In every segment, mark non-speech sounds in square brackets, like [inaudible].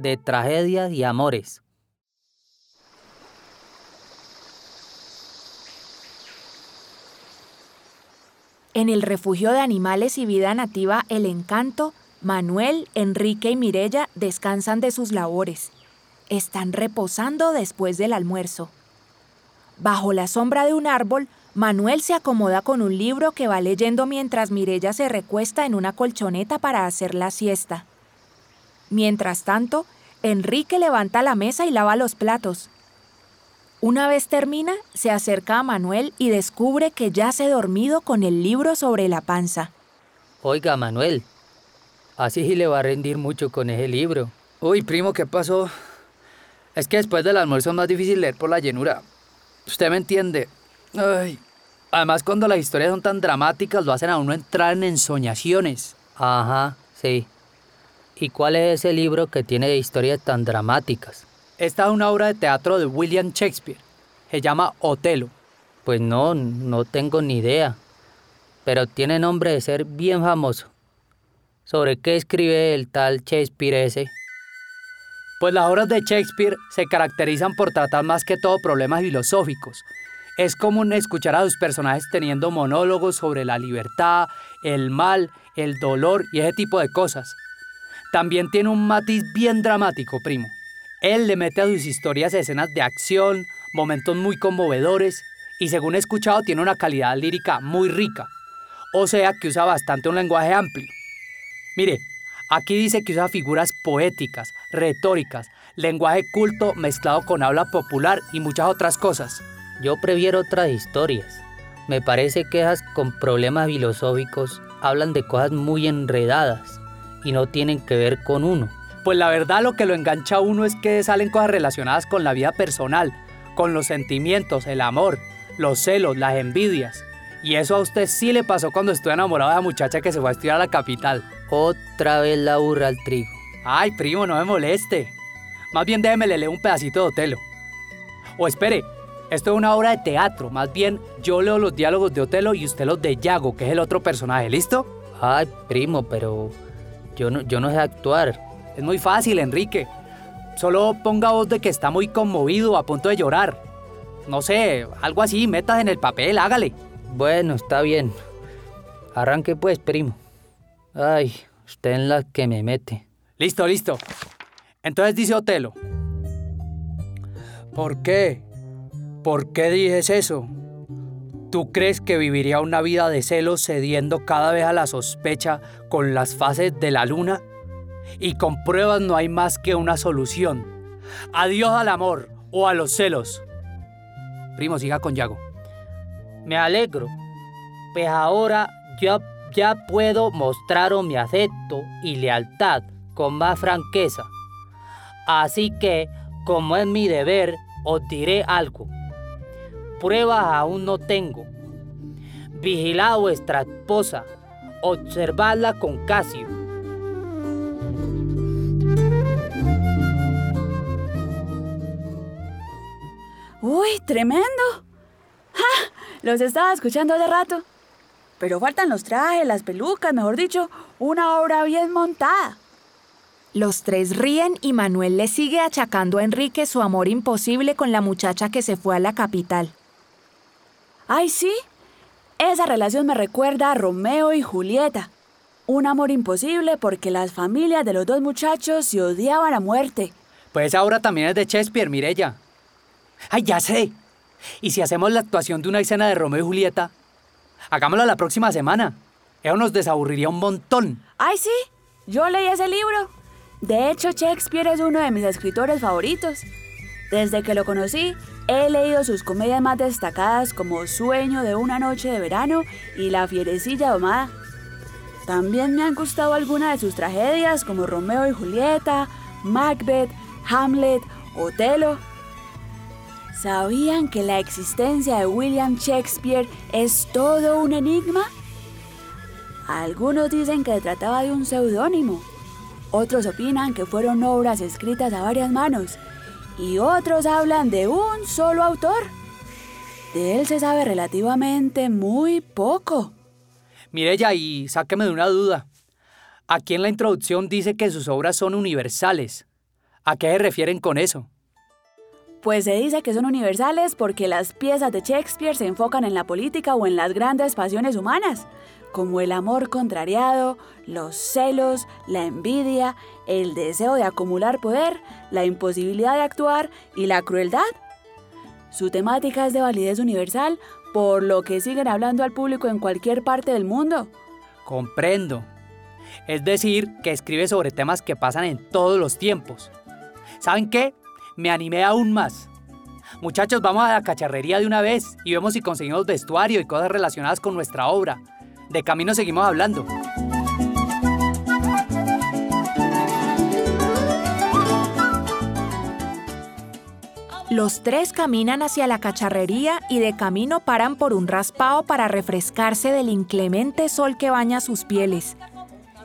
de tragedias y amores. En el refugio de animales y vida nativa El Encanto, Manuel, Enrique y Mirella descansan de sus labores. Están reposando después del almuerzo. Bajo la sombra de un árbol, Manuel se acomoda con un libro que va leyendo mientras Mirella se recuesta en una colchoneta para hacer la siesta. Mientras tanto, Enrique levanta la mesa y lava los platos. Una vez termina, se acerca a Manuel y descubre que ya se ha dormido con el libro sobre la panza. Oiga, Manuel, así sí le va a rendir mucho con ese libro. Uy, primo, ¿qué pasó? Es que después del almuerzo es más difícil leer por la llenura. Usted me entiende. Ay. Además, cuando las historias son tan dramáticas, lo hacen a uno entrar en ensoñaciones. Ajá, sí. ¿Y cuál es ese libro que tiene historias tan dramáticas? Esta es una obra de teatro de William Shakespeare. Se llama Otelo. Pues no, no tengo ni idea. Pero tiene nombre de ser bien famoso. ¿Sobre qué escribe el tal Shakespeare ese? Pues las obras de Shakespeare se caracterizan por tratar más que todo problemas filosóficos. Es común escuchar a sus personajes teniendo monólogos sobre la libertad, el mal, el dolor y ese tipo de cosas. También tiene un matiz bien dramático, primo. Él le mete a sus historias escenas de acción, momentos muy conmovedores y según he escuchado tiene una calidad lírica muy rica. O sea que usa bastante un lenguaje amplio. Mire, aquí dice que usa figuras poéticas, retóricas, lenguaje culto mezclado con habla popular y muchas otras cosas. Yo prefiero otras historias. Me parece que esas con problemas filosóficos hablan de cosas muy enredadas y no tienen que ver con uno. Pues la verdad lo que lo engancha a uno es que salen cosas relacionadas con la vida personal, con los sentimientos, el amor, los celos, las envidias. Y eso a usted sí le pasó cuando estuvo enamorado de la muchacha que se fue a estudiar a la capital. Otra vez la burra al trigo. Ay, primo, no me moleste. Más bien déjeme leer un pedacito de Otelo. O espere, esto es una obra de teatro. Más bien yo leo los diálogos de Otelo y usted los de Yago, que es el otro personaje. ¿Listo? Ay, primo, pero yo no, yo no sé actuar. Es muy fácil, Enrique. Solo ponga voz de que está muy conmovido, a punto de llorar. No sé, algo así, metas en el papel, hágale. Bueno, está bien. Arranque pues, primo. Ay, usted en la que me mete. Listo, listo. Entonces dice Otelo. ¿Por qué? ¿Por qué dices eso? ¿Tú crees que viviría una vida de celos cediendo cada vez a la sospecha con las fases de la luna? Y con pruebas no hay más que una solución. Adiós al amor o a los celos. Primo, siga con Yago. Me alegro, pues ahora yo ya puedo mostraros mi afecto y lealtad con más franqueza. Así que, como es mi deber, os diré algo pruebas aún no tengo. Vigilad a vuestra esposa, observadla con Casio. ¡Uy, tremendo! ¡Ja! Los estaba escuchando hace rato. Pero faltan los trajes, las pelucas, mejor dicho, una obra bien montada. Los tres ríen y Manuel le sigue achacando a Enrique su amor imposible con la muchacha que se fue a la capital. Ay, sí. Esa relación me recuerda a Romeo y Julieta. Un amor imposible porque las familias de los dos muchachos se odiaban a muerte. Pues ahora también es de Shakespeare, Mirella. ¡Ay, ya sé! ¿Y si hacemos la actuación de una escena de Romeo y Julieta? Hagámosla la próxima semana. Eso nos desaburriría un montón. ¡Ay, sí! Yo leí ese libro. De hecho, Shakespeare es uno de mis escritores favoritos. Desde que lo conocí, He leído sus comedias más destacadas como Sueño de una noche de verano y La fierecilla domada. También me han gustado algunas de sus tragedias como Romeo y Julieta, Macbeth, Hamlet, Otelo. ¿Sabían que la existencia de William Shakespeare es todo un enigma? Algunos dicen que trataba de un seudónimo, otros opinan que fueron obras escritas a varias manos y otros hablan de un solo autor. De él se sabe relativamente muy poco. Mirella, y sáqueme de una duda. Aquí en la introducción dice que sus obras son universales. ¿A qué se refieren con eso? Pues se dice que son universales porque las piezas de Shakespeare se enfocan en la política o en las grandes pasiones humanas, como el amor contrariado, los celos, la envidia, el deseo de acumular poder, la imposibilidad de actuar y la crueldad. Su temática es de validez universal, por lo que siguen hablando al público en cualquier parte del mundo. Comprendo. Es decir, que escribe sobre temas que pasan en todos los tiempos. ¿Saben qué? Me animé aún más. Muchachos, vamos a la cacharrería de una vez y vemos si conseguimos vestuario y cosas relacionadas con nuestra obra. De camino seguimos hablando. Los tres caminan hacia la cacharrería y de camino paran por un raspado para refrescarse del inclemente sol que baña sus pieles.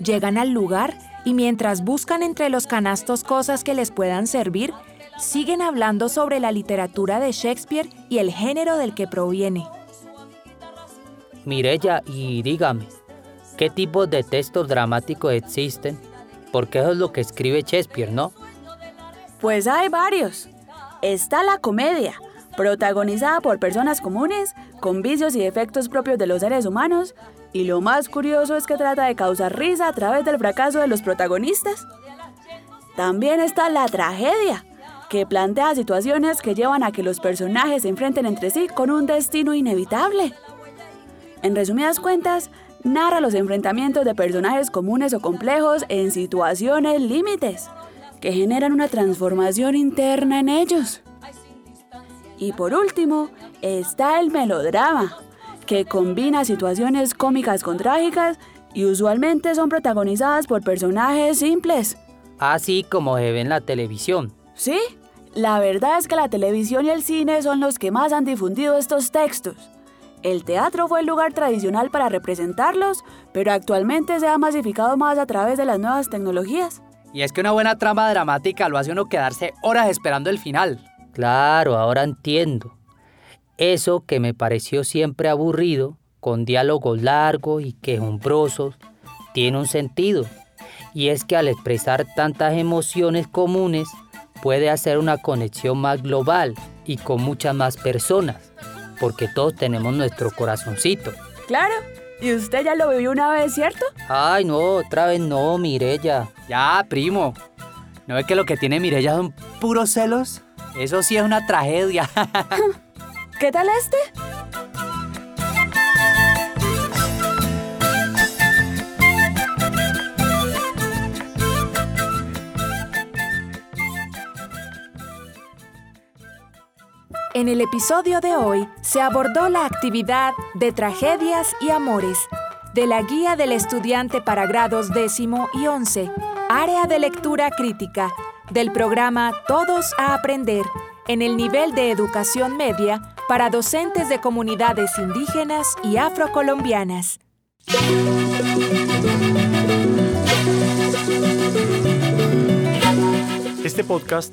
Llegan al lugar y mientras buscan entre los canastos cosas que les puedan servir, siguen hablando sobre la literatura de Shakespeare y el género del que proviene. Mirella, y dígame, ¿qué tipos de textos dramáticos existen? Porque eso es lo que escribe Shakespeare, ¿no? Pues hay varios. Está la comedia, protagonizada por personas comunes, con vicios y defectos propios de los seres humanos, y lo más curioso es que trata de causar risa a través del fracaso de los protagonistas. También está la tragedia, que plantea situaciones que llevan a que los personajes se enfrenten entre sí con un destino inevitable. En resumidas cuentas, narra los enfrentamientos de personajes comunes o complejos en situaciones límites, que generan una transformación interna en ellos. Y por último, está el melodrama, que combina situaciones cómicas con trágicas y usualmente son protagonizadas por personajes simples. Así como se ve en la televisión. Sí, la verdad es que la televisión y el cine son los que más han difundido estos textos. El teatro fue el lugar tradicional para representarlos, pero actualmente se ha masificado más a través de las nuevas tecnologías. Y es que una buena trama dramática lo hace uno quedarse horas esperando el final. Claro, ahora entiendo. Eso que me pareció siempre aburrido, con diálogos largos y quejumbrosos, tiene un sentido. Y es que al expresar tantas emociones comunes, puede hacer una conexión más global y con muchas más personas, porque todos tenemos nuestro corazoncito. Claro, y usted ya lo vivió una vez, ¿cierto? Ay, no, otra vez no, Mirella. Ya, primo. ¿No ve que lo que tiene Mirella son puros celos? Eso sí es una tragedia. [laughs] ¿Qué tal este? En el episodio de hoy se abordó la actividad de tragedias y amores de la guía del estudiante para grados décimo y once, área de lectura crítica, del programa Todos a Aprender, en el nivel de educación media para docentes de comunidades indígenas y afrocolombianas. Este podcast